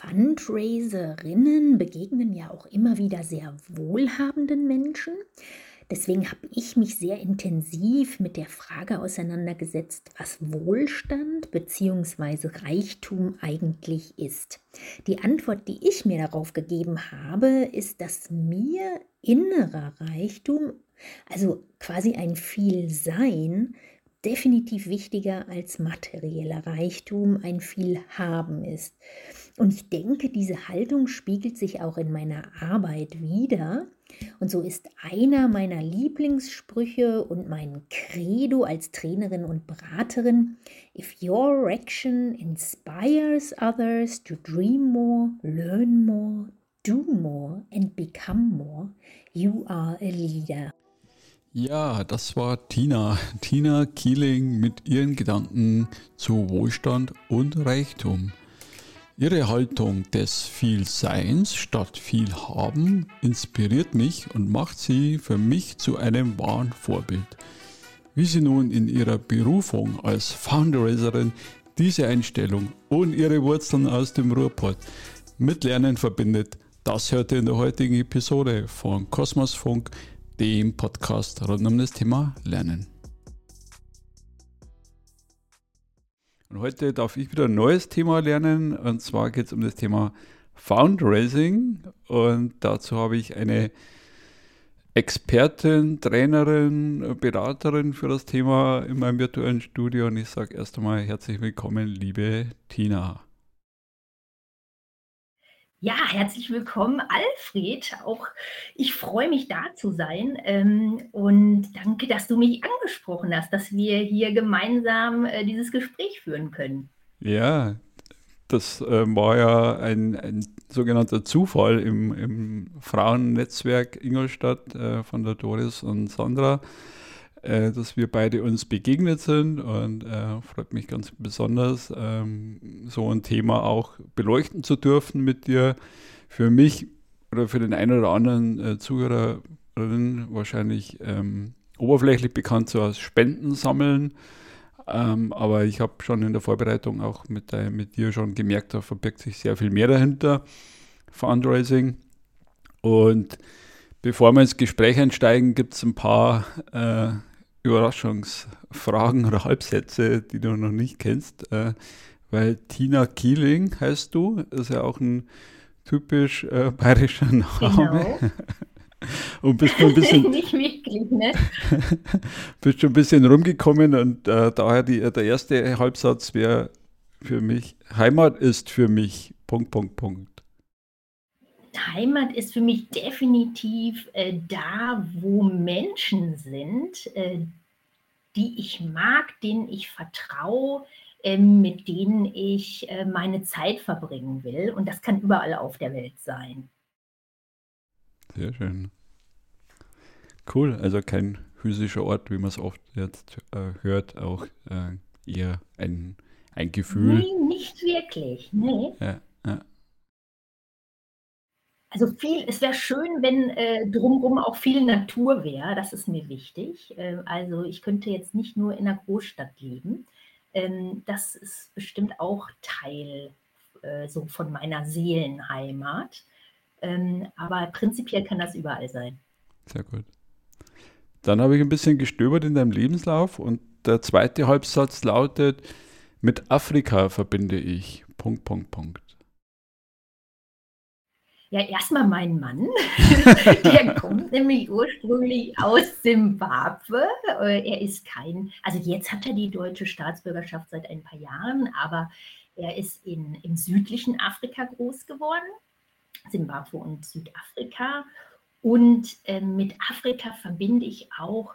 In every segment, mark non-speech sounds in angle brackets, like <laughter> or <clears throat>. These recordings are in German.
Fundraiserinnen begegnen ja auch immer wieder sehr wohlhabenden Menschen. Deswegen habe ich mich sehr intensiv mit der Frage auseinandergesetzt, was Wohlstand bzw. Reichtum eigentlich ist. Die Antwort, die ich mir darauf gegeben habe, ist, dass mir innerer Reichtum, also quasi ein Vielsein, definitiv wichtiger als materieller Reichtum, ein Vielhaben ist. Und ich denke, diese Haltung spiegelt sich auch in meiner Arbeit wieder. Und so ist einer meiner Lieblingssprüche und mein Credo als Trainerin und Beraterin, if your action inspires others to dream more, learn more, do more and become more, you are a leader. Ja, das war Tina. Tina Keeling mit ihren Gedanken zu Wohlstand und Reichtum. Ihre Haltung des Vielseins statt Vielhaben inspiriert mich und macht sie für mich zu einem wahren Vorbild. Wie sie nun in ihrer Berufung als Fundraiserin diese Einstellung und ihre Wurzeln aus dem Ruhrpott mit Lernen verbindet, das hört ihr in der heutigen Episode von Kosmosfunk, dem Podcast rund um das Thema Lernen. Und heute darf ich wieder ein neues Thema lernen. Und zwar geht es um das Thema Fundraising. Und dazu habe ich eine Expertin, Trainerin, Beraterin für das Thema in meinem virtuellen Studio. Und ich sage erst einmal herzlich willkommen, liebe Tina. Ja, herzlich willkommen, Alfred. Auch ich freue mich, da zu sein. Ähm, und danke, dass du mich angesprochen hast, dass wir hier gemeinsam äh, dieses Gespräch führen können. Ja, das äh, war ja ein, ein, sogenannter Zufall im, im Frauennetzwerk Ingolstadt äh, von der Doris und Sandra äh, dass wir beide uns begegnet sind und äh, freut mich ganz besonders, ähm, so ein Thema auch beleuchten zu dürfen mit dir. Für mich oder für den einen oder anderen äh, Zuhörerin wahrscheinlich ähm, oberflächlich bekannt so als Spenden sammeln. Ähm, aber ich habe schon in der Vorbereitung auch mit, äh, mit dir schon gemerkt, da verbirgt sich sehr viel mehr dahinter. Fundraising. Und bevor wir ins Gespräch einsteigen, gibt es ein paar äh, Überraschungsfragen oder Halbsätze, die du noch nicht kennst, äh, weil Tina Kieling heißt du, ist ja auch ein typisch äh, bayerischer Name. Genau. <laughs> und bist schon ein bisschen <laughs> nicht wirklich, ne? <laughs> bist schon ein bisschen rumgekommen und äh, daher die, der erste Halbsatz wäre für mich Heimat ist für mich Punkt Punkt Punkt. Heimat ist für mich definitiv äh, da, wo Menschen sind, äh, die ich mag, denen ich vertraue, äh, mit denen ich äh, meine Zeit verbringen will. Und das kann überall auf der Welt sein. Sehr schön. Cool, also kein physischer Ort, wie man es oft jetzt äh, hört, auch äh, eher ein, ein Gefühl. Nee, nicht wirklich. Nee. Ja, ja. Also viel, es wäre schön, wenn äh, drumherum auch viel Natur wäre. Das ist mir wichtig. Äh, also ich könnte jetzt nicht nur in einer Großstadt leben. Ähm, das ist bestimmt auch Teil äh, so von meiner Seelenheimat. Ähm, aber prinzipiell kann das überall sein. Sehr gut. Dann habe ich ein bisschen gestöbert in deinem Lebenslauf und der zweite Halbsatz lautet: Mit Afrika verbinde ich. Punkt, Punkt, Punkt. Ja, erstmal mein Mann. <laughs> der kommt nämlich ursprünglich aus Simbabwe. Äh, er ist kein, also jetzt hat er die deutsche Staatsbürgerschaft seit ein paar Jahren, aber er ist in, im südlichen Afrika groß geworden, Simbabwe und Südafrika. Und äh, mit Afrika verbinde ich auch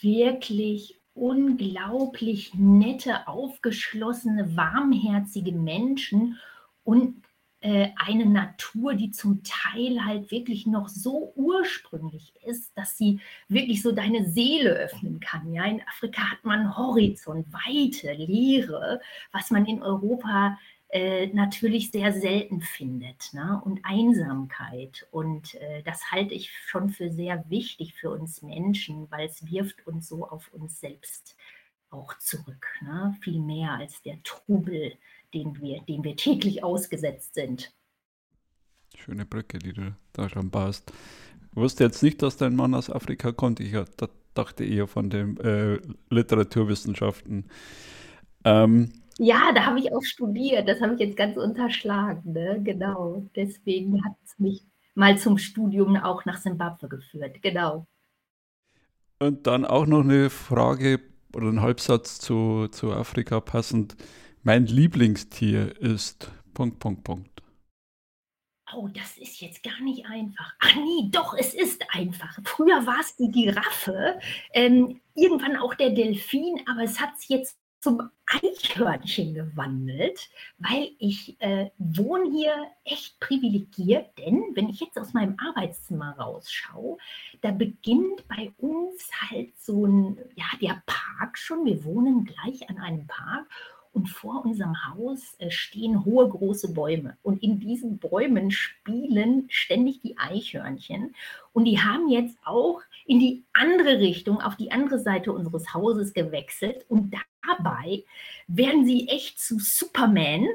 wirklich unglaublich nette, aufgeschlossene, warmherzige Menschen und eine Natur, die zum Teil halt wirklich noch so ursprünglich ist, dass sie wirklich so deine Seele öffnen kann. Ja, in Afrika hat man Horizont, Weite, Leere, was man in Europa äh, natürlich sehr selten findet. Ne? Und Einsamkeit. Und äh, das halte ich schon für sehr wichtig für uns Menschen, weil es wirft uns so auf uns selbst auch zurück. Ne? Viel mehr als der Trubel den wir, dem wir täglich ausgesetzt sind. Schöne Brücke, die du da schon baust. Ich wusste jetzt nicht, dass dein Mann aus Afrika kommt. Ich dachte eher von den äh, Literaturwissenschaften. Ähm, ja, da habe ich auch studiert. Das habe ich jetzt ganz unterschlagen. Ne? Genau. Deswegen hat es mich mal zum Studium auch nach Simbabwe geführt. Genau. Und dann auch noch eine Frage oder ein Halbsatz zu, zu Afrika passend. Mein Lieblingstier ist. Punkt, Punkt, Punkt. Oh, das ist jetzt gar nicht einfach. Ach nee, doch, es ist einfach. Früher war es die Giraffe, ähm, irgendwann auch der Delfin, aber es hat sich jetzt zum Eichhörnchen gewandelt, weil ich äh, wohne hier echt privilegiert, denn wenn ich jetzt aus meinem Arbeitszimmer rausschaue, da beginnt bei uns halt so ein, ja, der Park schon. Wir wohnen gleich an einem Park und vor unserem Haus äh, stehen hohe, große Bäume. Und in diesen Bäumen spielen ständig die Eichhörnchen. Und die haben jetzt auch in die andere Richtung, auf die andere Seite unseres Hauses gewechselt. Und dabei werden sie echt zu Superman.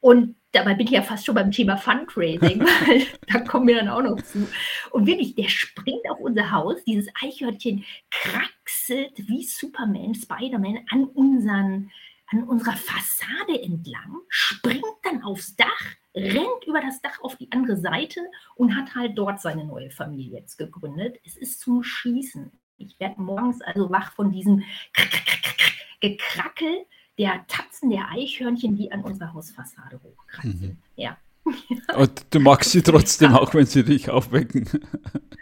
Und dabei bin ich ja fast schon beim Thema Fundraising, <laughs> weil da kommen wir dann auch noch zu. Und wirklich, der springt auf unser Haus, dieses Eichhörnchen kraxelt wie Superman, Spider-Man an unseren an unserer Fassade entlang, springt dann aufs Dach, rennt über das Dach auf die andere Seite und hat halt dort seine neue Familie jetzt gegründet. Es ist zum Schießen. Ich werde morgens also wach von diesem Gekrackel der Tatzen der Eichhörnchen, die an unserer Hausfassade hochkraxeln. Mhm. Ja. Und du magst sie <laughs> trotzdem, auch wenn sie dich aufwecken.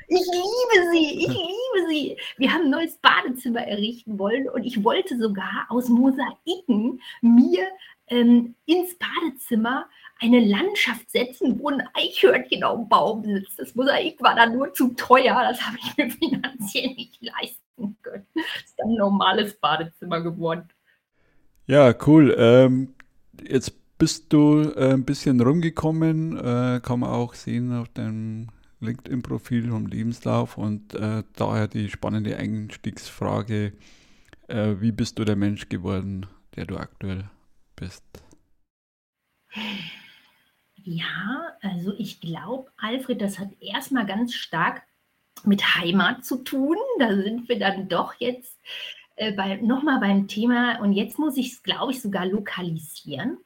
Ich liebe sie, ich liebe <laughs> sie. Wir haben ein neues Badezimmer errichten wollen und ich wollte sogar aus Mosaiken mir ähm, ins Badezimmer eine Landschaft setzen, wo ein Eichhörnchen auf dem Baum sitzt. Das Mosaik war dann nur zu teuer, das habe ich mir <laughs> finanziell nicht leisten können. Das ist ein normales Badezimmer geworden. Ja, cool. Ähm, jetzt bist du äh, ein bisschen rumgekommen, äh, kann man auch sehen auf deinem LinkedIn-Profil vom Lebenslauf und äh, daher die spannende Einstiegsfrage, äh, wie bist du der Mensch geworden, der du aktuell bist? Ja, also ich glaube, Alfred, das hat erstmal ganz stark mit Heimat zu tun. Da sind wir dann doch jetzt äh, bei, nochmal beim Thema und jetzt muss ich es, glaube ich, sogar lokalisieren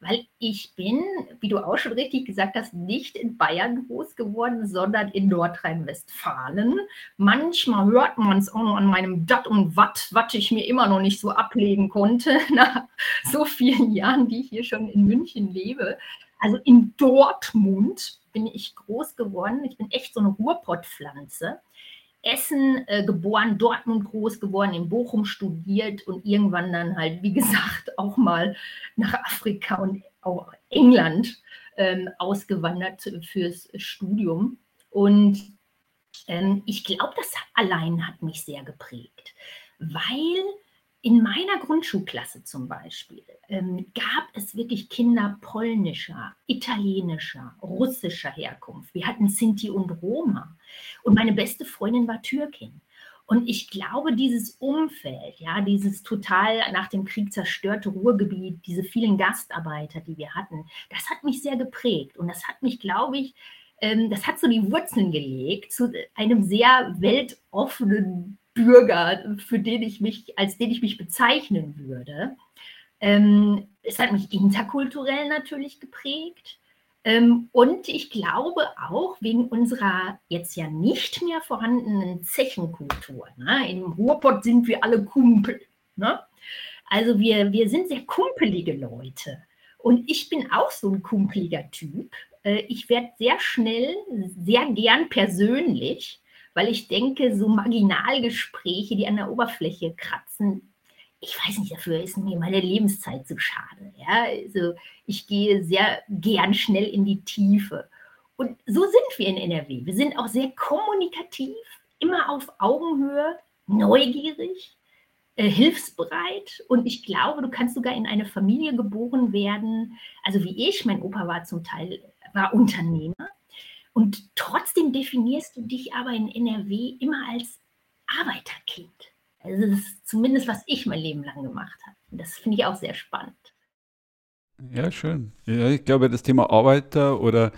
weil ich bin, wie du auch schon richtig gesagt hast, nicht in Bayern groß geworden, sondern in Nordrhein-Westfalen. Manchmal hört man es auch noch an meinem Dat und Watt, was ich mir immer noch nicht so ablegen konnte, <laughs> nach so vielen Jahren, die ich hier schon in München lebe. Also in Dortmund bin ich groß geworden. Ich bin echt so eine Ruhrpottpflanze. Essen äh, geboren, Dortmund groß geworden, in Bochum studiert und irgendwann dann halt, wie gesagt, <laughs> auch mal nach Afrika und auch England ähm, ausgewandert fürs Studium. Und ähm, ich glaube, das allein hat mich sehr geprägt, weil in meiner Grundschulklasse zum Beispiel ähm, gab es wirklich Kinder polnischer, italienischer, russischer Herkunft. Wir hatten Sinti und Roma. Und meine beste Freundin war Türkin. Und ich glaube, dieses Umfeld, ja, dieses total nach dem Krieg zerstörte Ruhrgebiet, diese vielen Gastarbeiter, die wir hatten, das hat mich sehr geprägt. Und das hat mich, glaube ich, ähm, das hat so die Wurzeln gelegt zu einem sehr weltoffenen Bürger, für den ich mich, als den ich mich bezeichnen würde. Ähm, es hat mich interkulturell natürlich geprägt. Ähm, und ich glaube auch wegen unserer jetzt ja nicht mehr vorhandenen Zechenkultur. Ne? Im Ruhrpott sind wir alle Kumpel. Ne? Also wir, wir sind sehr kumpelige Leute. Und ich bin auch so ein kumpeliger Typ. Äh, ich werde sehr schnell, sehr gern persönlich weil ich denke, so Marginalgespräche, die an der Oberfläche kratzen, ich weiß nicht, dafür ist mir meine Lebenszeit zu schade. Ja? Also ich gehe sehr gern schnell in die Tiefe. Und so sind wir in NRW. Wir sind auch sehr kommunikativ, immer auf Augenhöhe, neugierig, äh, hilfsbereit. Und ich glaube, du kannst sogar in eine Familie geboren werden. Also wie ich, mein Opa war zum Teil war Unternehmer und trotzdem definierst du dich aber in NRW immer als Arbeiterkind. Also das ist zumindest, was ich mein Leben lang gemacht habe. Und das finde ich auch sehr spannend. Ja, schön. Ja, ich glaube, das Thema Arbeiter oder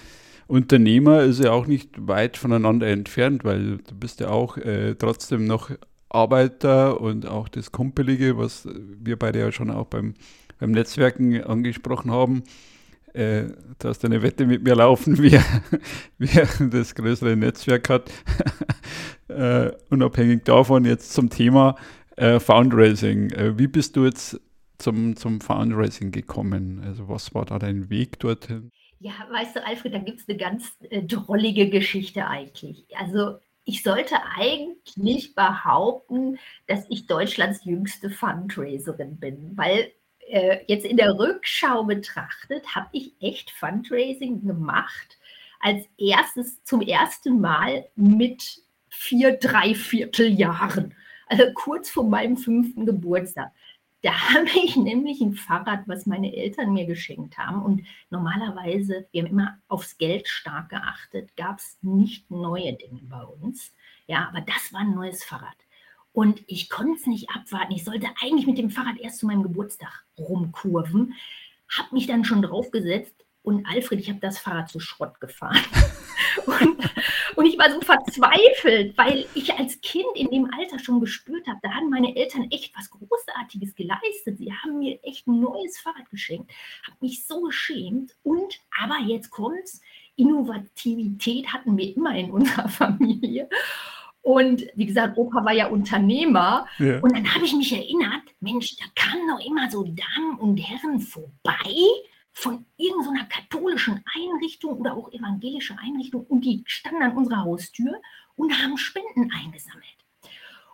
Unternehmer ist ja auch nicht weit voneinander entfernt, weil du bist ja auch äh, trotzdem noch Arbeiter und auch das Kumpelige, was wir beide ja schon auch beim, beim Netzwerken angesprochen haben. Äh, du hast eine Wette mit mir laufen, <laughs> wer, wer das größere Netzwerk hat. <laughs> äh, unabhängig davon jetzt zum Thema äh, Fundraising. Äh, wie bist du jetzt zum, zum Fundraising gekommen? Also was war da dein Weg dorthin? Ja, weißt du, Alfred, da gibt es eine ganz äh, drollige Geschichte eigentlich. Also ich sollte eigentlich behaupten, dass ich Deutschlands jüngste Fundraiserin bin, weil äh, jetzt in der Rückschau betrachtet, habe ich echt Fundraising gemacht als erstes zum ersten Mal mit vier, dreiviertel Jahren, also kurz vor meinem fünften Geburtstag. Da habe ich nämlich ein Fahrrad, was meine Eltern mir geschenkt haben. Und normalerweise, wir haben immer aufs Geld stark geachtet, gab es nicht neue Dinge bei uns. Ja, aber das war ein neues Fahrrad. Und ich konnte es nicht abwarten. Ich sollte eigentlich mit dem Fahrrad erst zu meinem Geburtstag rumkurven, habe mich dann schon draufgesetzt und Alfred, ich habe das Fahrrad zu Schrott gefahren. <laughs> und, und, ich war so verzweifelt, weil ich als Kind in dem Alter schon gespürt habe, da haben meine Eltern echt was Großartiges geleistet. Sie haben mir echt ein neues Fahrrad geschenkt, habe mich so geschämt. Und, aber jetzt kommt's, Innovativität hatten wir immer in unserer <laughs> Familie. Und wie gesagt, Opa war ja Unternehmer. Ja. Und dann habe ich mich erinnert, Mensch, da kamen doch immer so Damen und Herren vorbei von irgendeiner katholischen Einrichtung oder auch evangelische Einrichtung und die standen an unserer Haustür und haben Spenden eingesammelt.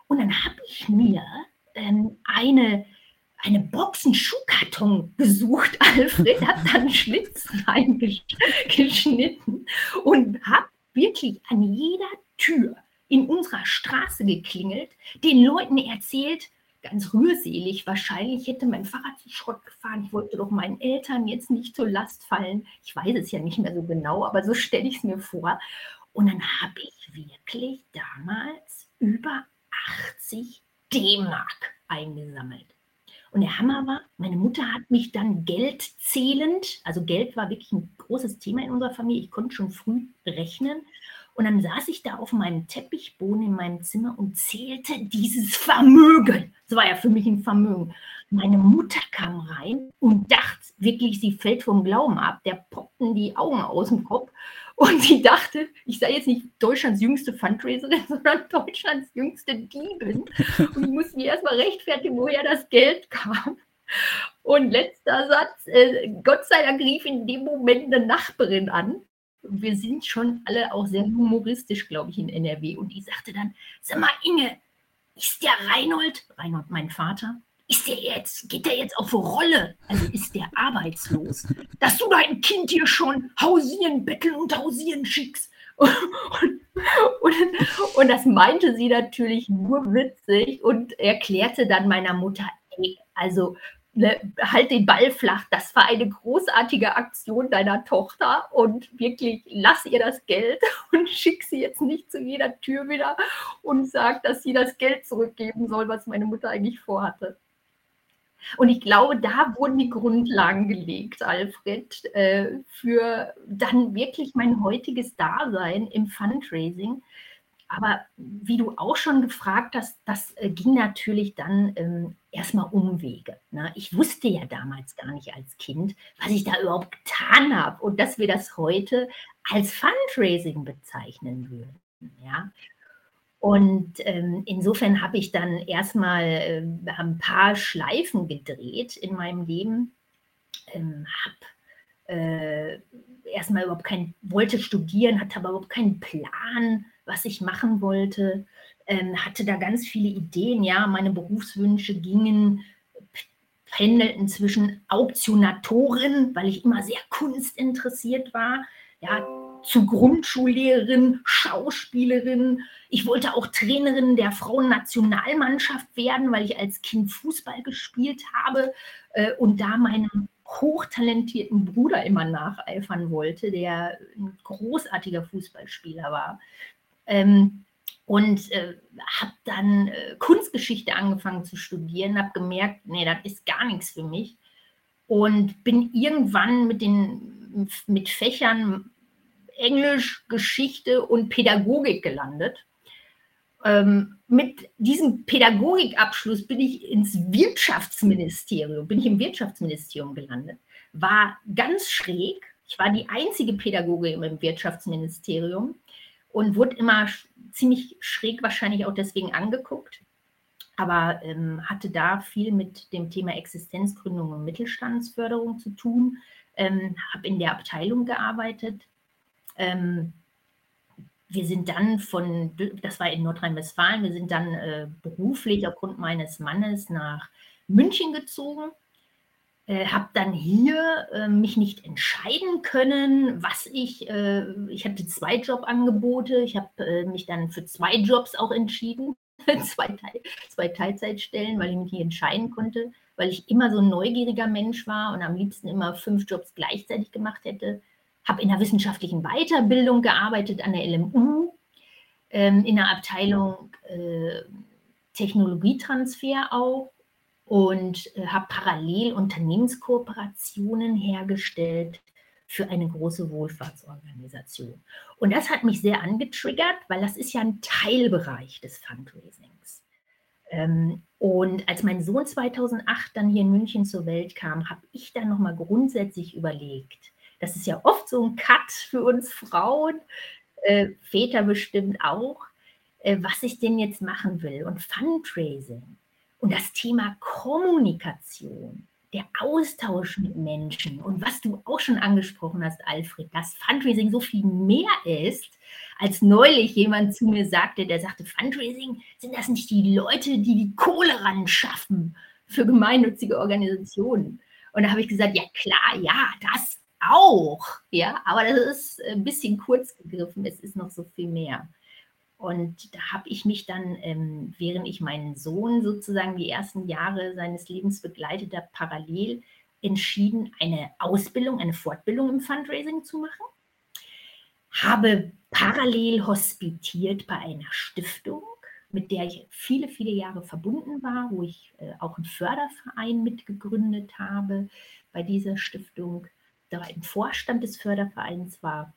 Und dann habe ich mir ähm, eine, eine Box, einen Schuhkarton gesucht, <laughs> Alfred, hat dann einen Schlitz reingeschnitten und habe wirklich an jeder Tür in unserer Straße geklingelt, den Leuten erzählt, ganz rührselig wahrscheinlich, hätte mein Fahrrad zu Schrott gefahren. Ich wollte doch meinen Eltern jetzt nicht zur Last fallen. Ich weiß es ja nicht mehr so genau, aber so stelle ich es mir vor. Und dann habe ich wirklich damals über 80 D-Mark eingesammelt. Und der Hammer war, meine Mutter hat mich dann Geld zählend, also Geld war wirklich ein großes Thema in unserer Familie, ich konnte schon früh rechnen und dann saß ich da auf meinem Teppichboden in meinem Zimmer und zählte dieses Vermögen. Das war ja für mich ein Vermögen. Meine Mutter kam rein und dachte wirklich, sie fällt vom Glauben ab. Der poppten die Augen aus dem Kopf. Und sie dachte, ich sei jetzt nicht Deutschlands jüngste Fundraiserin, <laughs> sondern Deutschlands jüngste Diebin. Und ich musste mir erstmal rechtfertigen, woher das Geld kam. Und letzter Satz, äh, Gott sei Dank rief in dem Moment eine Nachbarin an wir sind schon alle auch sehr humoristisch, glaube ich, in NRW. Und die sagte dann, sag mal, Inge, ist der Reinhold, Reinhold mein Vater, ist der jetzt, geht der jetzt auf Rolle? Also ist der arbeitslos? Dass du dein Kind hier schon hausieren, betteln und hausieren schickst. <laughs> Und, und, und, das meinte sie natürlich nur witzig und erklärte dann meiner Mutter, ey, also ne, halt den Ball flach. Das war eine großartige Aktion deiner Tochter und wirklich lass ihr das Geld <laughs> und schick sie jetzt nicht zu jeder Tür wieder und sag, dass sie das Geld zurückgeben soll, was meine Mutter eigentlich vorhatte. Und ich glaube, da wurden die Grundlagen gelegt, Alfred, äh, für dann wirklich mein heutiges Dasein im Fundraising. Aber wie du auch schon gefragt hast, das äh, ging natürlich dann ähm, erstmal Umwege. Ne? Ich wusste ja damals gar nicht als Kind, was ich da überhaupt getan habe und dass wir das heute als Fundraising bezeichnen würden. Ja? Und ähm, insofern habe ich dann erstmal äh, ein paar Schleifen gedreht in meinem Leben, ähm, habe äh, erstmal überhaupt kein, wollte studieren, hatte aber überhaupt keinen Plan, was ich machen wollte, ähm, hatte da ganz viele Ideen. Ja, meine Berufswünsche gingen, pendelten zwischen Auktionatorin, weil ich immer sehr kunstinteressiert war, ja, zu Grundschullehrerin, Schauspielerin. Ich wollte auch Trainerin der Frauennationalmannschaft werden, weil ich als Kind Fußball gespielt habe äh, und da meinem hochtalentierten Bruder immer nacheifern wollte, der ein großartiger Fußballspieler war. Ähm, und äh, habe dann äh, Kunstgeschichte angefangen zu studieren, habe gemerkt, nee, das ist gar nichts für mich. und bin irgendwann mit den mit Fächern Englisch, Geschichte und Pädagogik gelandet. Ähm, mit diesem Pädagogikabschluss bin ich ins Wirtschaftsministerium, bin ich im Wirtschaftsministerium gelandet. War ganz schräg. Ich war die einzige Pädagogin im Wirtschaftsministerium und wurde immer ziemlich schräg wahrscheinlich auch deswegen angeguckt. Aber ähm, hatte da viel mit dem Thema Existenzgründung und Mittelstandsförderung zu tun. Ähm, habe in der Abteilung gearbeitet, ähm, wir sind dann von, das war in Nordrhein-Westfalen, wir sind dann äh, beruflich aufgrund meines Mannes nach München gezogen. Äh, habe dann hier äh, mich nicht entscheiden können, was ich, äh, ich hatte zwei Jobangebote, ich habe äh, mich dann für zwei Jobs auch entschieden, <laughs> zwei, Teil, zwei Teilzeitstellen, weil ich mich nicht entscheiden konnte, weil ich immer so ein neugieriger Mensch war und am liebsten immer fünf Jobs gleichzeitig gemacht hätte. Habe in der wissenschaftlichen Weiterbildung gearbeitet an der LMU, ähm, in der Abteilung äh, Technologietransfer auch und äh, habe parallel Unternehmenskooperationen hergestellt für eine große Wohlfahrtsorganisation. Und das hat mich sehr angetriggert, weil das ist ja ein Teilbereich des Fundraisings. Ähm, und als mein Sohn 2008 dann hier in München zur Welt kam, habe ich dann nochmal grundsätzlich überlegt, das ist ja oft so ein Cut für uns Frauen, äh, Väter bestimmt auch, äh, was ich denn jetzt machen will. Und Fundraising und das Thema Kommunikation, der Austausch mit Menschen und was du auch schon angesprochen hast, Alfred, dass Fundraising so viel mehr ist, als neulich jemand zu mir sagte, der sagte, Fundraising, sind das nicht die Leute, die die Kohle ran schaffen für gemeinnützige Organisationen? Und da habe ich gesagt, ja klar, ja, das auch, ja, aber das ist ein bisschen kurz gegriffen, es ist noch so viel mehr. Und da habe ich mich dann, ähm, während ich meinen Sohn sozusagen die ersten Jahre seines Lebens begleitete, parallel entschieden, eine Ausbildung, eine Fortbildung im Fundraising zu machen. Habe parallel hospitiert bei einer Stiftung, mit der ich viele, viele Jahre verbunden war, wo ich äh, auch einen Förderverein mitgegründet habe bei dieser Stiftung da im Vorstand des Fördervereins war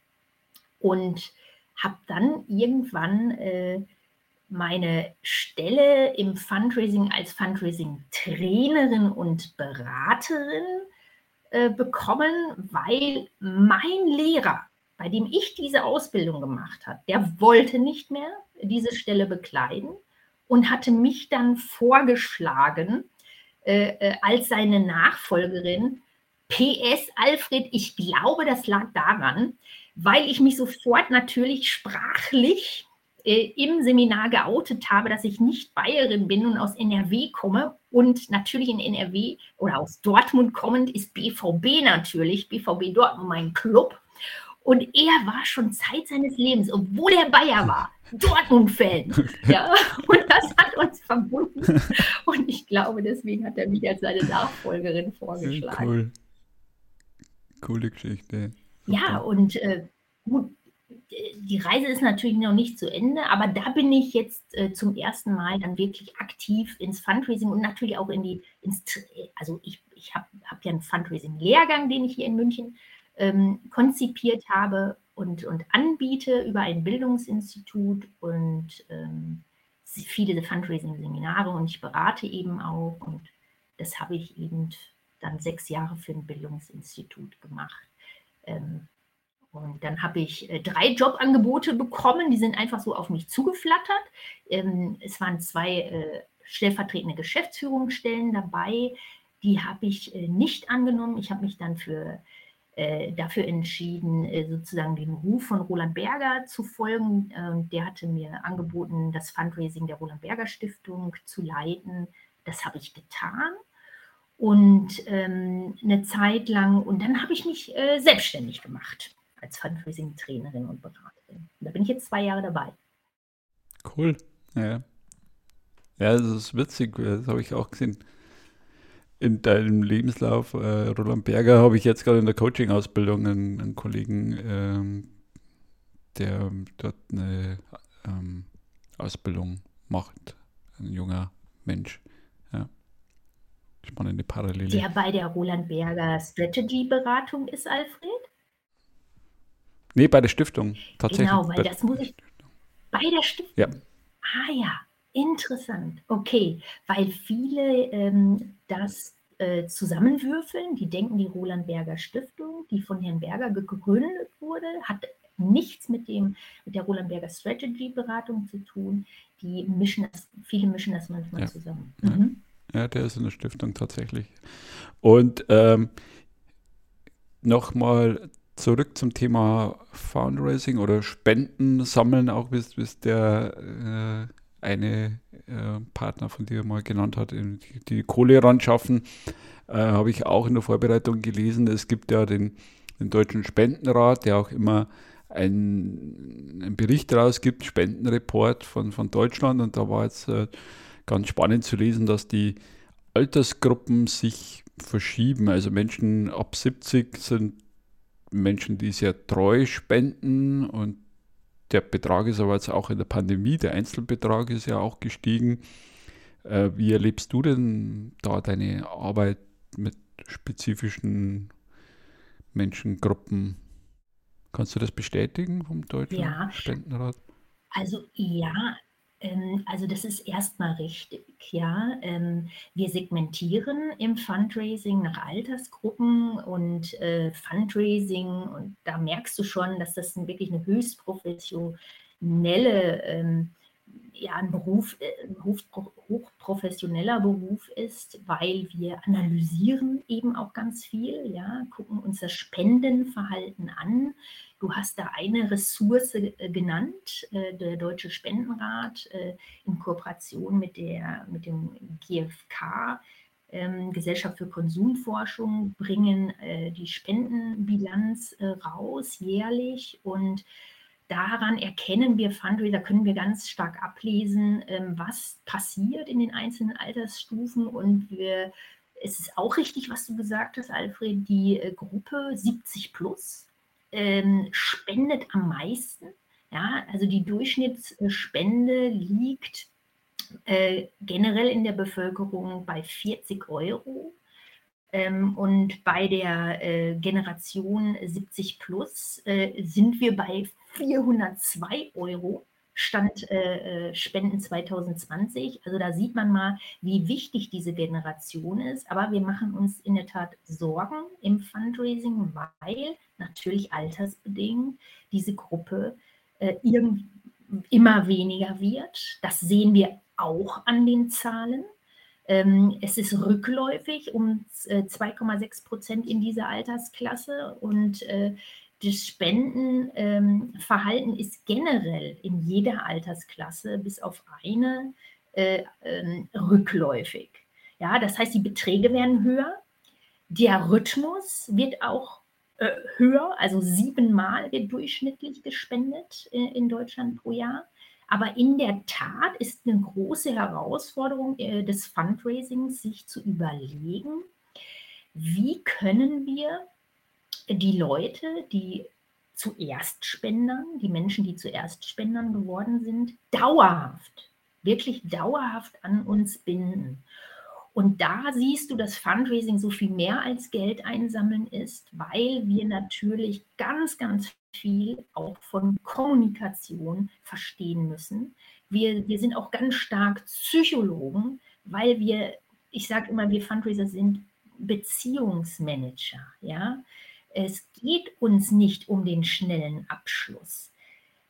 und habe dann irgendwann äh, meine Stelle im Fundraising als Fundraising-Trainerin und Beraterin äh, bekommen, weil mein Lehrer, bei dem ich diese Ausbildung gemacht habe, der wollte nicht mehr diese Stelle bekleiden und hatte mich dann vorgeschlagen äh, äh als seine Nachfolgerin, PS, Alfred, ich glaube, das lag daran, weil ich mich sofort natürlich sprachlich äh, im Seminar geoutet habe, dass ich nicht Bayerin bin und aus NRW komme. Und natürlich in NRW oder aus Dortmund kommend ist BVB natürlich, BVB Dortmund mein Club. Und er war schon Zeit seines Lebens, obwohl er Bayer war, Dortmund-Fan. Ja, und das hat uns verbunden. Und ich glaube, deswegen hat er mich als seine Nachfolgerin vorgeschlagen. Cool. Coole Geschichte. Ja, und äh, gut, die Reise ist natürlich noch nicht zu Ende, aber da bin ich jetzt äh, zum ersten Mal dann wirklich aktiv ins Fundraising und natürlich auch in die, ins, also ich, ich habe hab ja einen Fundraising-Lehrgang, den ich hier in München ähm, konzipiert habe und, und anbiete über ein Bildungsinstitut und ähm, viele Fundraising-Seminare und ich berate eben auch und das habe ich eben dann sechs Jahre für ein Bildungsinstitut gemacht. Ähm, und dann habe ich äh, drei Jobangebote bekommen, die sind einfach so auf mich zugeflattert. Ähm, es waren zwei äh, stellvertretende Geschäftsführungsstellen dabei, die habe ich äh, nicht angenommen. Ich habe mich dann für, äh, dafür entschieden, äh, sozusagen dem Ruf von Roland Berger zu folgen. Ähm, der hatte mir angeboten, das Fundraising der Roland Berger Stiftung zu leiten. Das habe ich getan und ähm, eine Zeit lang. Und dann habe ich mich äh, selbstständig gemacht als Fundraising-Trainerin und Beraterin. Und da bin ich jetzt zwei Jahre dabei. Cool. Ja. Ja, das ist witzig. Das habe ich auch gesehen. In deinem Lebenslauf, äh, Roland Berger, habe ich jetzt gerade in der Coaching-Ausbildung einen, einen Kollegen, ähm, der dort eine ähm, Ausbildung macht. Ein junger Mensch. Spannende Parallele. Der bei der Roland Berger Strategy Beratung ist, Alfred? Nee, bei der Stiftung. Tatsächlich. Genau, weil bei, das muss ich. Bei der Stiftung? Ja. Ah ja, interessant. Okay, weil viele ähm, das äh, zusammenwürfeln. Die denken, die Roland Berger Stiftung, die von Herrn Berger gegründet wurde, hat nichts mit, dem, mit der Roland Berger Strategy Beratung zu tun. Die mischen das, viele mischen das manchmal Ja. zusammen. Mhm. Ja, der ist in der Stiftung tatsächlich. Und ähm, nochmal zurück zum Thema Fundraising oder Spenden sammeln, auch bis, bis der äh, eine äh, Partner von dir mal genannt hat, die, die Kohle ran schaffen, äh, habe ich auch in der Vorbereitung gelesen. Es gibt ja den, den Deutschen Spendenrat, der auch immer einen, einen Bericht rausgibt, Spendenreport von, von Deutschland. Und da war jetzt äh, ganz spannend zu lesen, dass die Altersgruppen sich verschieben. Also Menschen ab 70 sind Menschen, die sehr treu spenden und der Betrag ist aber jetzt auch in der Pandemie, der Einzelbetrag ist ja auch gestiegen. Äh, wie erlebst du denn da deine Arbeit mit spezifischen Menschengruppen? Kannst du das bestätigen vom Deutschen Ja. Spendenrat? Also ja, also das ist erstmal richtig, ja. Ähm, wir segmentieren im Fundraising nach Altersgruppen und äh, Fundraising und da merkst du schon, dass das wirklich eine höchst professionelle, ähm, ja, ein Beruf, äh, ein hoch, hochprofessioneller Beruf ist, weil wir analysieren eben auch ganz viel, ja, gucken uns das Spendenverhalten an. Du hast da eine Ressource äh, genannt, äh, der Deutsche Spendenrat in Kooperation mit, der, mit dem GfK, ähm, Gesellschaft für Konsumforschung, bringen die Spendenbilanz raus jährlich und daran erkennen wir Fundraiser, können wir ganz stark ablesen, ähm, was passiert in den einzelnen Altersstufen und wir, es ist auch richtig, was du gesagt hast, Alfred, die äh, Gruppe 70 plus ähm, spendet am meisten. Ja, also die Durchschnittsspende liegt äh, generell in der Bevölkerung bei 40 Euro. Ähm, und bei der äh, Generation 70 plus äh, sind wir bei 402 Euro. Stand äh, äh, Spenden 2020. Also da sieht man mal, wie wichtig diese Generation ist. Aber wir machen uns in der Tat Sorgen im Fundraising, weil natürlich altersbedingt diese Gruppe äh, immer weniger wird. Das sehen wir auch an den Zahlen. Ähm, es ist rückläufig um äh, 2,6 Prozent in dieser Altersklasse und äh, das Spendenverhalten ähm, ist generell in jeder Altersklasse bis auf eine äh, ähm, rückläufig. Ja, das heißt, die Beträge werden höher, der Rhythmus wird auch äh, höher, also siebenmal wird durchschnittlich gespendet äh, in Deutschland pro Jahr. Aber in der Tat ist eine große Herausforderung äh, des Fundraisings, sich zu überlegen, wie können wir die Leute, die zuerst Spendern, die Menschen, die zuerst Spendern geworden sind, dauerhaft, wirklich dauerhaft an uns binden. Und da siehst du, dass Fundraising so viel mehr als Geld einsammeln ist, weil wir natürlich ganz, ganz viel auch von Kommunikation verstehen müssen. Wir, wir sind auch ganz stark Psychologen, weil wir, ich sage immer, wir Fundraiser sind Beziehungsmanager. Ja? Es geht uns nicht um den schnellen Abschluss.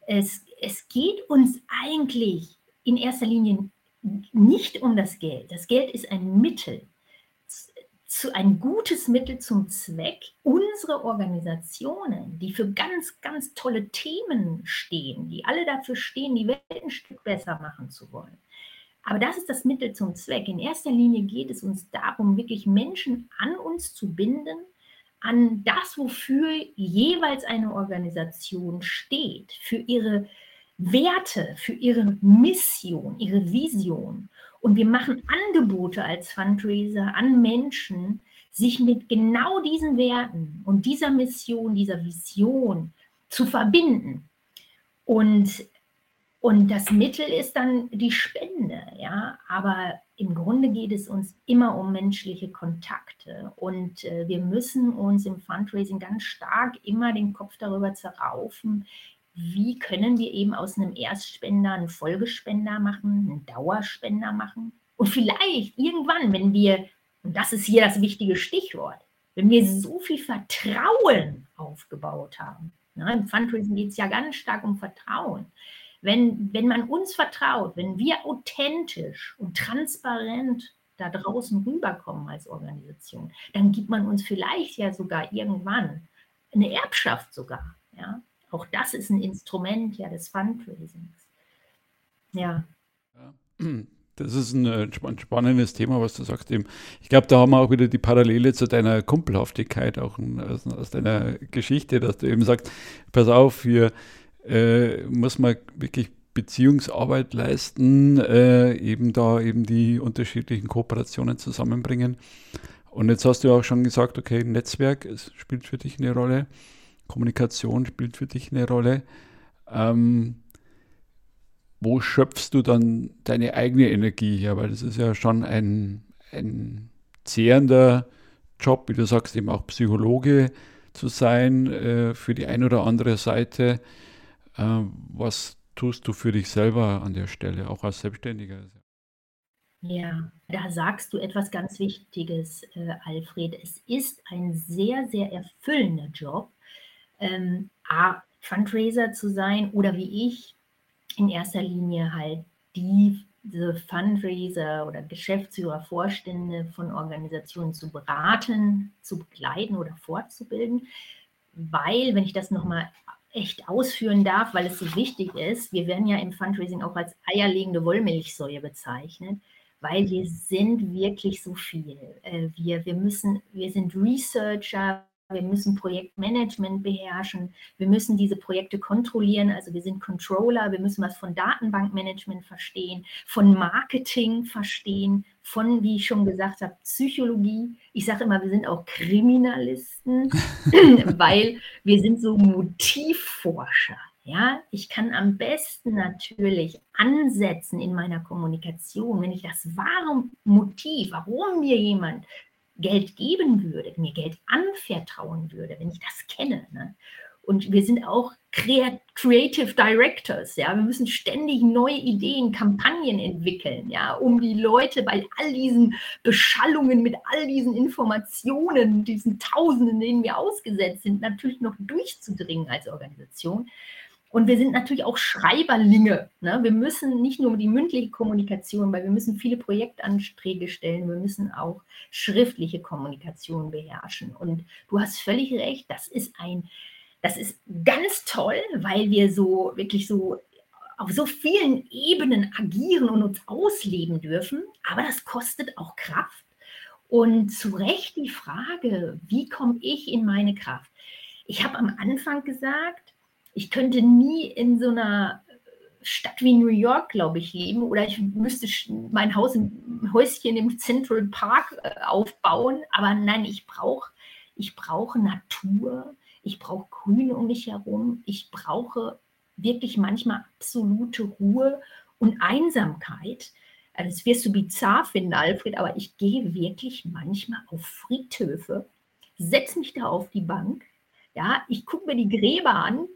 Es, es geht uns eigentlich in erster Linie nicht um das Geld. Das Geld ist ein Mittel, zu, ein gutes Mittel zum Zweck, unsere Organisationen, die für ganz, ganz tolle Themen stehen, die alle dafür stehen, die Welt ein Stück besser machen zu wollen. Aber das ist das Mittel zum Zweck. In erster Linie geht es uns darum, wirklich Menschen an uns zu binden, an das, wofür jeweils eine Organisation steht, für ihre Werte, für ihre Mission, ihre Vision. Und wir machen Angebote als Fundraiser an Menschen, sich mit genau diesen Werten und dieser Mission, dieser Vision zu verbinden. Und Und das Mittel ist dann die Spende, ja. Aber im Grunde geht es uns immer um menschliche Kontakte. Und äh, wir müssen uns im Fundraising ganz stark immer den Kopf darüber zerraufen, wie können wir eben aus einem Erstspender einen Folgespender machen, einen Dauerspender machen. Und vielleicht irgendwann, wenn wir, und das ist hier das wichtige Stichwort, wenn wir so viel Vertrauen aufgebaut haben, ne, im Fundraising geht es ja ganz stark um Vertrauen, wenn, wenn man uns vertraut, wenn wir authentisch und transparent da draußen rüberkommen als Organisation, dann gibt man uns vielleicht ja sogar irgendwann eine Erbschaft sogar. Ja? Auch das ist ein Instrument ja des Fundraisings. Ja. <clears throat> Das ist ein, ein, spannendes Thema, was du sagst. Ich glaube, da haben wir auch wieder die Parallele zu deiner Kumpelhaftigkeit, auch aus deiner Geschichte, dass du eben sagst, pass auf, wir äh, muss man wirklich Beziehungsarbeit leisten, äh, eben da eben die unterschiedlichen Kooperationen zusammenbringen. Und jetzt hast du auch schon gesagt, okay, Netzwerk spielt für dich eine Rolle, Kommunikation spielt für dich eine Rolle. Ähm, wo schöpfst du dann deine eigene Energie her? Weil das ist ja schon ein, ein zehrender Job, wie du sagst, eben auch Psychologe zu sein äh, für die eine oder andere Seite. Äh, was tust du für dich selber an der Stelle, auch als Selbstständiger? Ja, da sagst du etwas ganz Wichtiges, äh, Alfred. Es ist ein sehr, sehr erfüllender Job, ähm, A, Fundraiser zu sein oder wie ich in erster Linie halt die diese Fundraiser oder Geschäftsführer, Vorstände von Organisationen zu beraten, zu begleiten oder fortzubilden. Weil, wenn ich das nochmal echt ausführen darf, weil es so wichtig ist. Wir werden ja im Fundraising auch als eierlegende Wollmilchsäue bezeichnet, weil wir sind wirklich so viel. Äh, wir, wir müssen, wir sind Researcher, wir müssen Projektmanagement beherrschen, wir müssen diese Projekte kontrollieren, also wir sind Controller, wir müssen was von Datenbankmanagement verstehen, von Marketing verstehen, von, wie ich schon gesagt habe, Psychologie. Ich sage immer, wir sind auch Kriminalisten, <laughs> weil wir sind so Motivforscher. Ja, ich kann am besten natürlich ansetzen in meiner Kommunikation, wenn ich das wahre Motiv, warum mir jemand Geld geben würde, mir Geld anvertrauen würde, wenn ich das kenne. Ne? Und wir sind auch Creative Directors, ja. Wir müssen ständig neue Ideen, Kampagnen entwickeln, ja, um die Leute bei all diesen Beschallungen, mit all diesen Informationen, diesen Tausenden, denen wir ausgesetzt sind, natürlich noch durchzudringen als Organisation. Und wir sind natürlich auch Schreiberlinge. Ne? Wir müssen nicht nur die mündliche Kommunikation, weil wir müssen viele Projektanträge stellen, wir müssen auch schriftliche Kommunikation beherrschen. Und du hast völlig recht, das ist ein, das ist ganz toll, weil wir so wirklich so auf so vielen Ebenen agieren und uns ausleben dürfen. Aber das kostet auch Kraft. Und zu Recht die Frage, wie komme ich in meine Kraft? Ich habe am Anfang gesagt, ich könnte nie in so einer Stadt wie New York, glaube ich, leben oder ich müsste mein Haus im Häuschen im Central Park äh, aufbauen. Aber nein, ich brauche ich brauche Natur, ich brauche Grün um mich herum, ich brauche wirklich manchmal absolute Ruhe und Einsamkeit. Also das wirst du bizarr finden, Alfred, aber ich gehe wirklich manchmal auf Friedhöfe, setze mich da auf die Bank, ja, ich gucke mir die Gräber an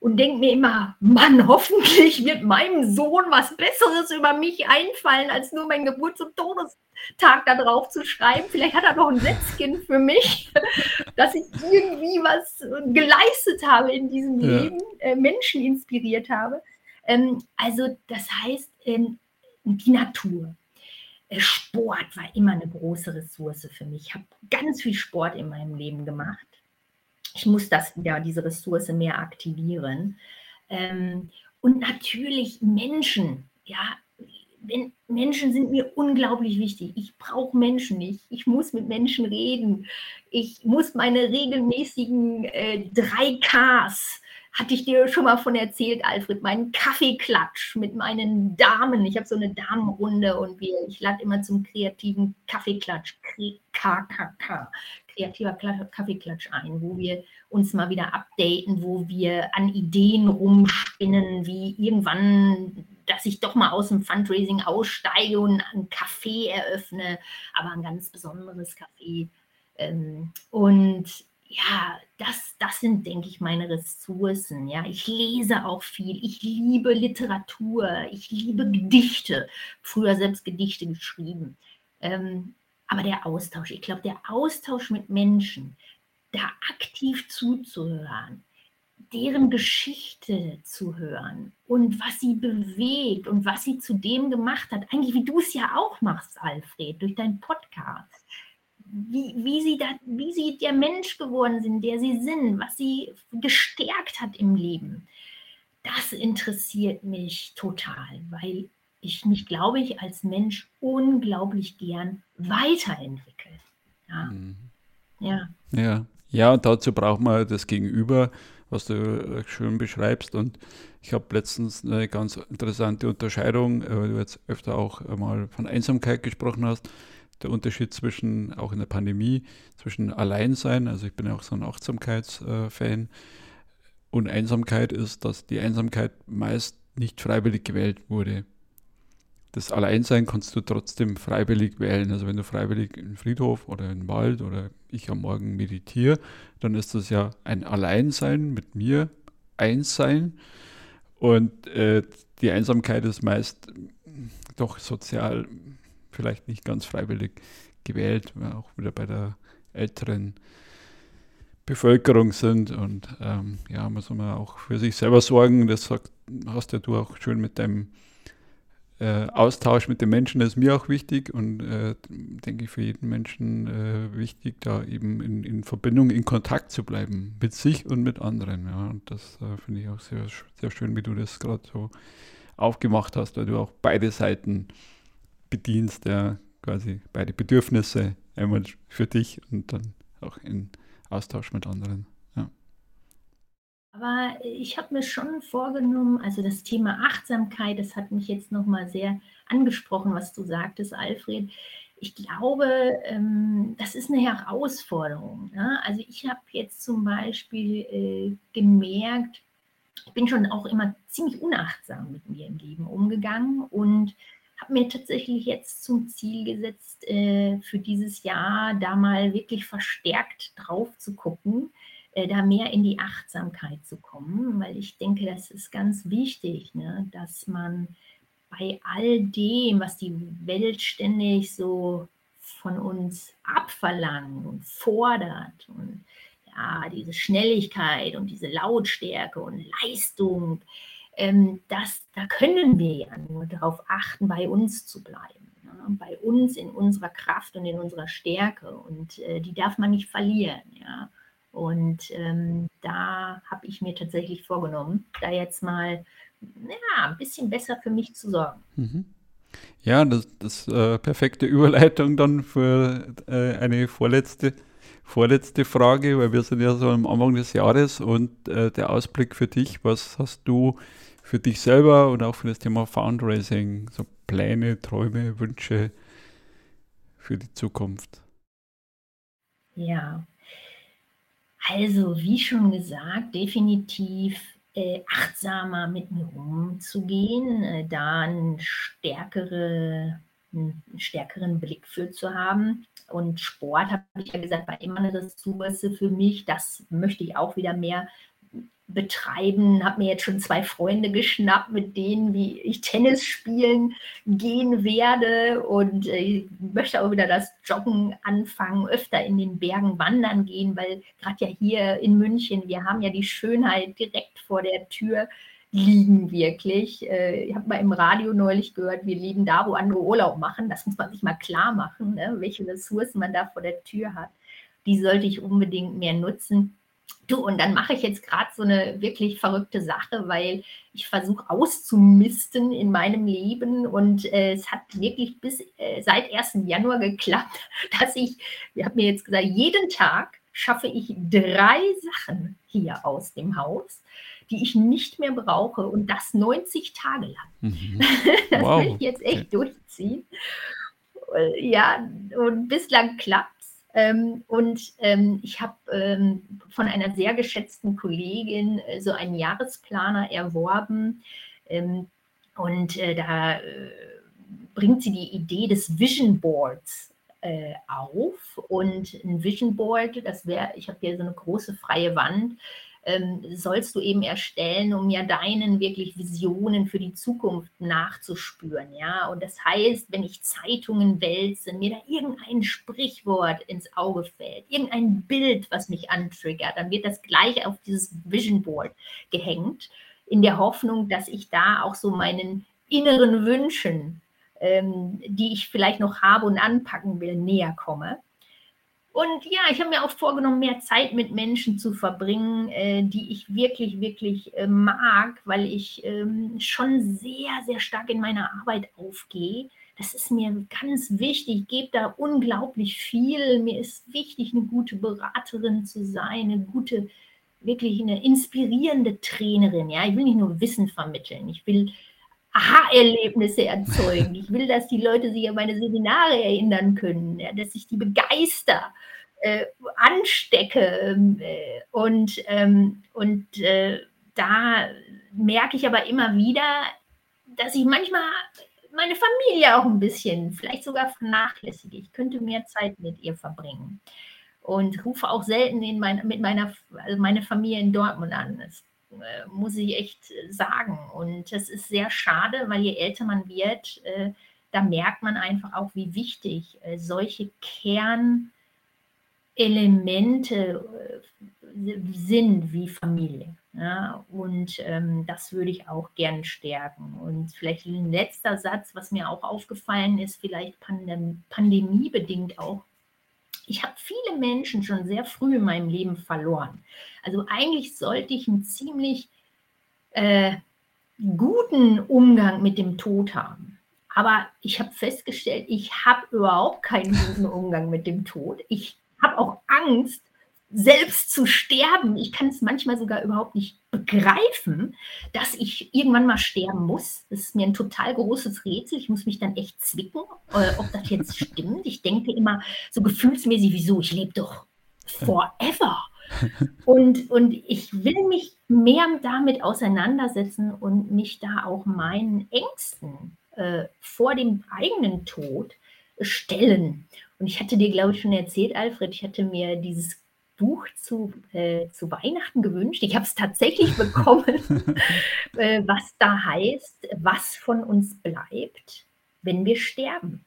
und denke mir immer, Mann, hoffentlich wird meinem Sohn was Besseres über mich einfallen, als nur mein Geburts- und Todestag da drauf zu schreiben. Vielleicht hat er noch ein Sätzchen für mich, <laughs> dass ich irgendwie was geleistet habe in diesem ja. Leben, äh, Menschen inspiriert habe. Ähm, also das heißt, ähm, die Natur. Äh, Sport war immer eine große Ressource für mich. Ich habe ganz viel Sport in meinem Leben gemacht ich muss das wieder, diese Ressource mehr aktivieren. Ähm, und natürlich Menschen, ja, wenn, Menschen sind mir unglaublich wichtig. Ich brauche Menschen nicht. Ich muss mit Menschen reden. Ich muss meine regelmäßigen äh, drei Ks hatte ich dir schon mal von erzählt, Alfred, meinen Kaffeeklatsch mit meinen Damen. Ich habe so eine Damenrunde und wir, ich lade immer zum kreativen Kaffeeklatsch, KKK, kreativer Kaffeeklatsch ein, wo wir uns mal wieder updaten, wo wir an Ideen rumspinnen, wie irgendwann, dass ich doch mal aus dem Fundraising aussteige und ein Café eröffne, aber ein ganz besonderes Café. Ähm, und ja, das, das sind, denke ich, meine Ressourcen. Ja, ich lese auch viel. Ich liebe Literatur. Ich liebe Gedichte. Früher selbst Gedichte geschrieben. Ähm, aber der Austausch, ich glaube, der Austausch mit Menschen, da aktiv zuzuhören, deren Geschichte zu hören und was sie bewegt und was sie zu dem gemacht hat, eigentlich wie du es ja auch machst, Alfred, durch deinen Podcast wie, wie, sie da, wie sie der Mensch geworden sind, der sie sind, was sie gestärkt hat im Leben. Das interessiert mich total, weil ich mich, glaube ich, als Mensch unglaublich gern weiterentwickle. Ja. Mhm. ja. Ja. Ja, und dazu braucht man das Gegenüber, was du äh, schön beschreibst. Und ich habe letztens eine ganz interessante Unterscheidung, äh, weil du jetzt öfter auch mal von Einsamkeit gesprochen hast der Unterschied zwischen, auch in der Pandemie, zwischen Alleinsein, also ich bin ja auch so ein Achtsamkeitsfan, und Einsamkeit ist, dass die Einsamkeit meist nicht freiwillig gewählt wurde. Das Alleinsein kannst du trotzdem freiwillig wählen. Also wenn du freiwillig in den Friedhof oder den Wald oder ich am Morgen meditiere, dann ist das ja ein Alleinsein mit mir, Einssein. Und äh, die Einsamkeit ist meist doch sozial vielleicht nicht ganz freiwillig gewählt, auch wieder bei der älteren Bevölkerung sind. Und ähm, ja, muss man auch für sich selber sorgen. Das sagt, hast ja du auch schön mit deinem äh, Austausch mit den Menschen, das ist mir auch wichtig und äh, denke ich für jeden Menschen äh, wichtig, da eben in, in, Verbindung, in Kontakt zu bleiben mit sich und mit anderen. Ja. Und das äh, finde ich auch sehr, sehr schön, wie du das gerade so aufgemacht hast, weil du auch beide Seiten bedienst, ja, quasi beide Bedürfnisse, einmal für dich und dann auch in Austausch mit anderen. Ja. Aber ich habe mir schon vorgenommen, also das Thema Achtsamkeit, das hat mich jetzt nochmal sehr angesprochen, was du sagtest, Alfred. Ich glaube, ähm, das ist eine Herausforderung. Ne? Also ich habe jetzt zum Beispiel äh, gemerkt, ich bin schon auch immer ziemlich unachtsam mit mir im Leben umgegangen und habe mir tatsächlich jetzt zum Ziel gesetzt, äh, für dieses Jahr da mal wirklich verstärkt drauf zu gucken, äh, da mehr in die Achtsamkeit zu kommen, weil ich denke, das ist ganz wichtig, ne, dass man bei all dem, was die Welt ständig so von uns abverlangt und fordert und ja, diese Schnelligkeit und diese Lautstärke und Leistung, ähm, das, da können wir ja nur darauf achten, bei uns zu bleiben. Ne? Bei uns in unserer Kraft und in unserer Stärke. Und äh, die darf man nicht verlieren. Ja? Und ähm, da habe ich mir tatsächlich vorgenommen, da jetzt mal ja, ein bisschen besser für mich zu sorgen. Mhm. Ja, das ist äh, perfekte Überleitung dann für äh, eine vorletzte, vorletzte Frage, weil wir sind ja so am Anfang des Jahres und äh, der Ausblick für dich, was hast du für dich selber und auch für das Thema Fundraising, so Pläne, Träume, Wünsche für die Zukunft? Ja, also wie schon gesagt, definitiv äh, achtsamer mit mir umzugehen, äh, da einen, stärkere, einen stärkeren Blick für zu haben. Und Sport, habe ich ja gesagt, war immer eine Ressource für mich. Das möchte ich auch wieder mehr betreiben, habe mir jetzt schon zwei Freunde geschnappt, mit denen wie ich Tennis spielen gehen werde und äh, möchte auch wieder das Joggen anfangen, öfter in den Bergen wandern gehen, weil gerade ja hier in München, wir haben ja die Schönheit direkt vor der Tür liegen wirklich. Äh, ich habe mal im Radio neulich gehört, wir leben da, wo andere Urlaub machen. Das muss man sich mal klar machen, ne? welche Ressourcen man da vor der Tür hat. Die sollte ich unbedingt mehr nutzen. Du, und dann mache ich jetzt gerade so eine wirklich verrückte Sache, weil ich versuche auszumisten in meinem Leben und äh, es hat wirklich bis äh, seit 1. Januar geklappt, <laughs> dass ich, ich habe mir jetzt gesagt, jeden Tag schaffe ich drei Sachen. hier aus dem Haus, die ich nicht mehr brauche und das 90 Tage lang. Mhm. <laughs> das wow. will ich jetzt echt okay. durchziehen. Äh, ja, und bislang klappt. Ähm, und ähm, ich habe ähm, von einer sehr geschätzten Kollegin äh, so einen Jahresplaner erworben. Ähm, und äh, da äh, bringt sie die Idee des Vision Boards äh, auf. Und ein Vision Board, das wäre, ich habe hier so eine große freie Wand, ähm, sollst du eben erstellen, um ja deinen wirklich Visionen für die Zukunft nachzuspüren. Ja, und das heißt, wenn ich Zeitungen wälze, mir da irgendein Sprichwort ins Auge fällt, irgendein Bild, was mich antriggert, dann wird das gleich auf dieses Vision Board gehängt, in der Hoffnung, dass ich da auch so meinen inneren Wünschen ähm, die ich vielleicht noch habe und anpacken will, näher komme. Und ja, ich habe mir auch vorgenommen, mehr Zeit mit Menschen zu verbringen, äh, die ich wirklich, wirklich äh, mag, weil ich ähm, schon sehr, sehr stark in meiner Arbeit aufgehe. Das ist mir ganz wichtig. Ich gebe da unglaublich viel. Mir ist wichtig, eine gute Beraterin zu sein, eine gute, wirklich eine inspirierende Trainerin. Ja, ich will nicht nur Wissen vermitteln. Ich will Aha-Erlebnisse erzeugen. Ich will, dass die Leute sich an meine Seminare erinnern können, ja, dass ich die begeister, äh, anstecke. Ähm, äh, und ähm, und äh, da merke ich aber immer wieder, dass ich manchmal meine Familie auch ein bisschen, vielleicht sogar vernachlässige. Ich könnte mehr Zeit mit ihr verbringen. Und rufe auch selten in mein, mit meiner also meine Familie in Dortmund an. Das äh, muss ich echt äh, sagen. Und das ist sehr schade, weil je älter man wird, äh, da merkt man einfach auch, wie wichtig solche Kernelemente sind wie Familie. Und ähm, das würde ich auch gern stärken. Und vielleicht ein letzter Satz, was mir auch aufgefallen ist, vielleicht pandem pandemiebedingt auch, ich habe viele Menschen schon sehr früh in meinem Leben verloren. Also eigentlich sollte ich einen ziemlich äh, guten Umgang mit dem Tod haben. Aber ich habe festgestellt, ich habe überhaupt keinen guten <laughs> Umgang mit dem Tod. Ich habe auch Angst, selbst zu sterben. Ich kann es manchmal sogar überhaupt nicht begreifen, dass ich irgendwann mal sterben muss. Das ist mir ein total großes Rätsel. Ich muss mich dann echt zwicken, äh, ob das jetzt <laughs> stimmt. Ich denke immer so gefühlsmäßig, wieso? Ich lebe doch forever. <laughs> Und, und ich will mich mehr damit auseinandersetzen und mich da auch meinen Ängsten äh, vor dem eigenen Tod stellen. Und ich hatte dir, glaube ich, schon erzählt, Alfred, ich hatte mir dieses Buch zu, äh, zu Weihnachten gewünscht. Ich habe es tatsächlich bekommen, <laughs> äh, was da heißt, was von uns bleibt, wenn wir sterben.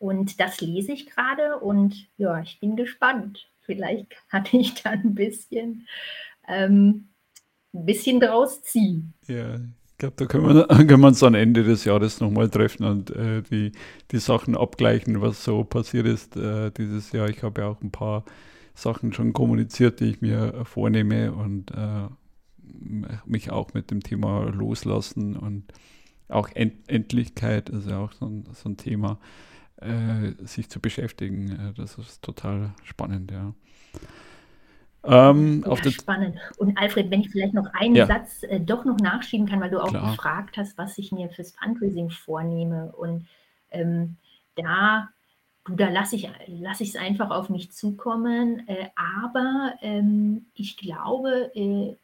Und das lese ich gerade und ja, ich bin gespannt. Vielleicht kann <laughs> ich da ein bisschen, ähm, ein bisschen draus ziehen. Ja, ich glaube, da können wir, <laughs> uns am Ende des Jahres nochmal treffen und äh, die, die Sachen abgleichen, was so passiert ist äh, dieses Jahr. Ich habe ja auch ein paar Sachen schon kommuniziert, die ich mir vornehme und äh, mich auch mit dem Thema Loslassen und auch End Endlichkeit ist ja auch so ein, so ein Thema, äh, sich zu beschäftigen. Äh, das ist total spannend, ja. Ähm, ja, spannend. Und Alfred, wenn ich vielleicht noch einen ja. Satz äh, doch noch nachschieben kann, weil du auch Klar. gefragt hast, was ich mir fürs Fundraising vornehme. Und ähm, da da lasse ich lass es einfach auf mich zukommen. Äh, aber ähm, ich glaube, äh,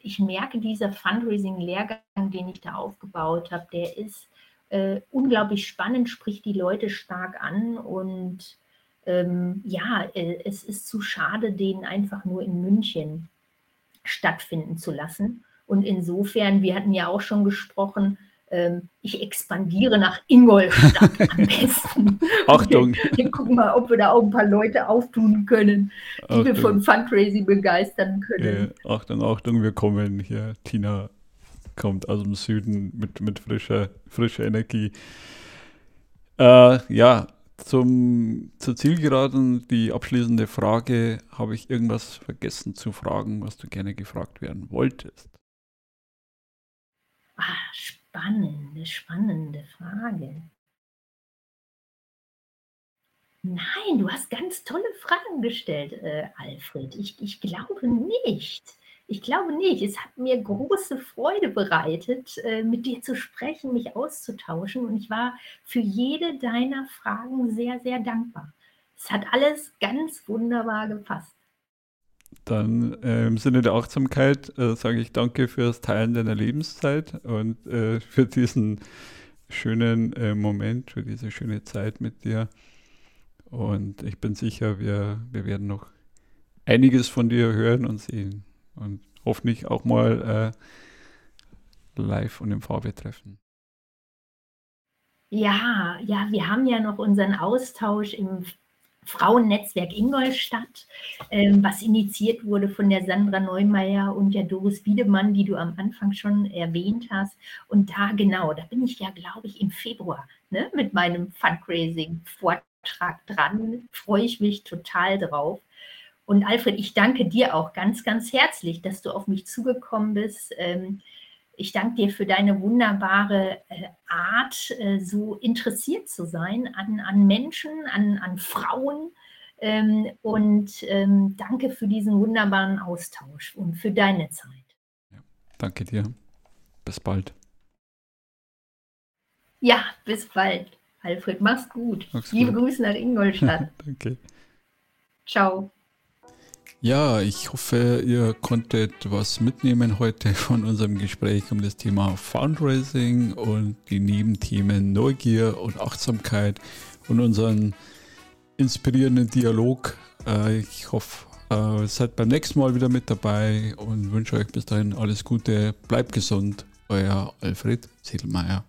ich merke, dieser Fundraising-Lehrgang, den ich da aufgebaut habe, der ist äh, unglaublich spannend, spricht die Leute stark an und ähm, ja, äh, es ist zu schade, den einfach nur in München stattfinden zu lassen. Und insofern, wir hatten ja auch schon gesprochen, ich expandiere nach Ingolstadt am <laughs> besten. Achtung. Wir, wir, gucken mal, ob wir da auch ein paar Leute auftun können, die Achtung. wir von Fundraising begeistern können. Ja, Achtung, Achtung, wir kommen hier. Tina kommt aus dem Süden mit, mit frischer, frischer Energie. Äh, ja, zum, zur Zielgeraden, die abschließende Frage, habe ich irgendwas vergessen zu fragen, was du gerne gefragt werden wolltest? Ah, Spannende, spannende Frage. Nein, du hast ganz tolle Fragen gestellt, äh, Alfred. Ich, ich glaube nicht. Ich glaube nicht. Es hat mir große Freude bereitet, äh, mit dir zu sprechen, mich auszutauschen. Und ich war für jede deiner Fragen sehr, sehr dankbar. Es hat alles ganz wunderbar gepasst. Dann äh, im Sinne der Achtsamkeit äh, sage ich danke für das Teilen deiner Lebenszeit und äh, für diesen schönen äh, Moment, für diese schöne Zeit mit dir. Und ich bin sicher, wir, wir werden noch einiges von dir hören und sehen und hoffentlich auch mal äh, live und im Farbe treffen. Ja, ja, wir haben ja noch unseren Austausch im Frauennetzwerk Ingolstadt, ähm, was initiiert wurde von der Sandra Neumeier und der Doris Wiedemann, die du am Anfang schon erwähnt hast. Und da genau, da bin ich ja, glaube ich, im Februar ne, mit meinem Fundraising-Vortrag dran. Freue ich mich total drauf. Und Alfred, ich danke dir auch ganz, ganz herzlich, dass du auf mich zugekommen bist. Ähm, ich danke dir für deine wunderbare äh, Art, äh, so interessiert zu sein an, an Menschen, an, an Frauen. Ähm, und ähm, danke für diesen wunderbaren Austausch und für deine Zeit. Ja, danke dir. Bis bald. Ja, bis bald. Alfred, mach's gut. Mach's Liebe gut. Grüße nach Ingolstadt. <laughs> danke. Ciao. Ja, ich hoffe, ihr konntet was mitnehmen heute von unserem Gespräch um das Thema Fundraising und die Nebenthemen Neugier und Achtsamkeit und unseren inspirierenden Dialog. Äh, ich hoffe, ihr äh, seid beim nächsten Mal wieder mit dabei und wünsche euch bis dahin alles Gute. Bleibt gesund. Euer Alfred Ziedelmeier.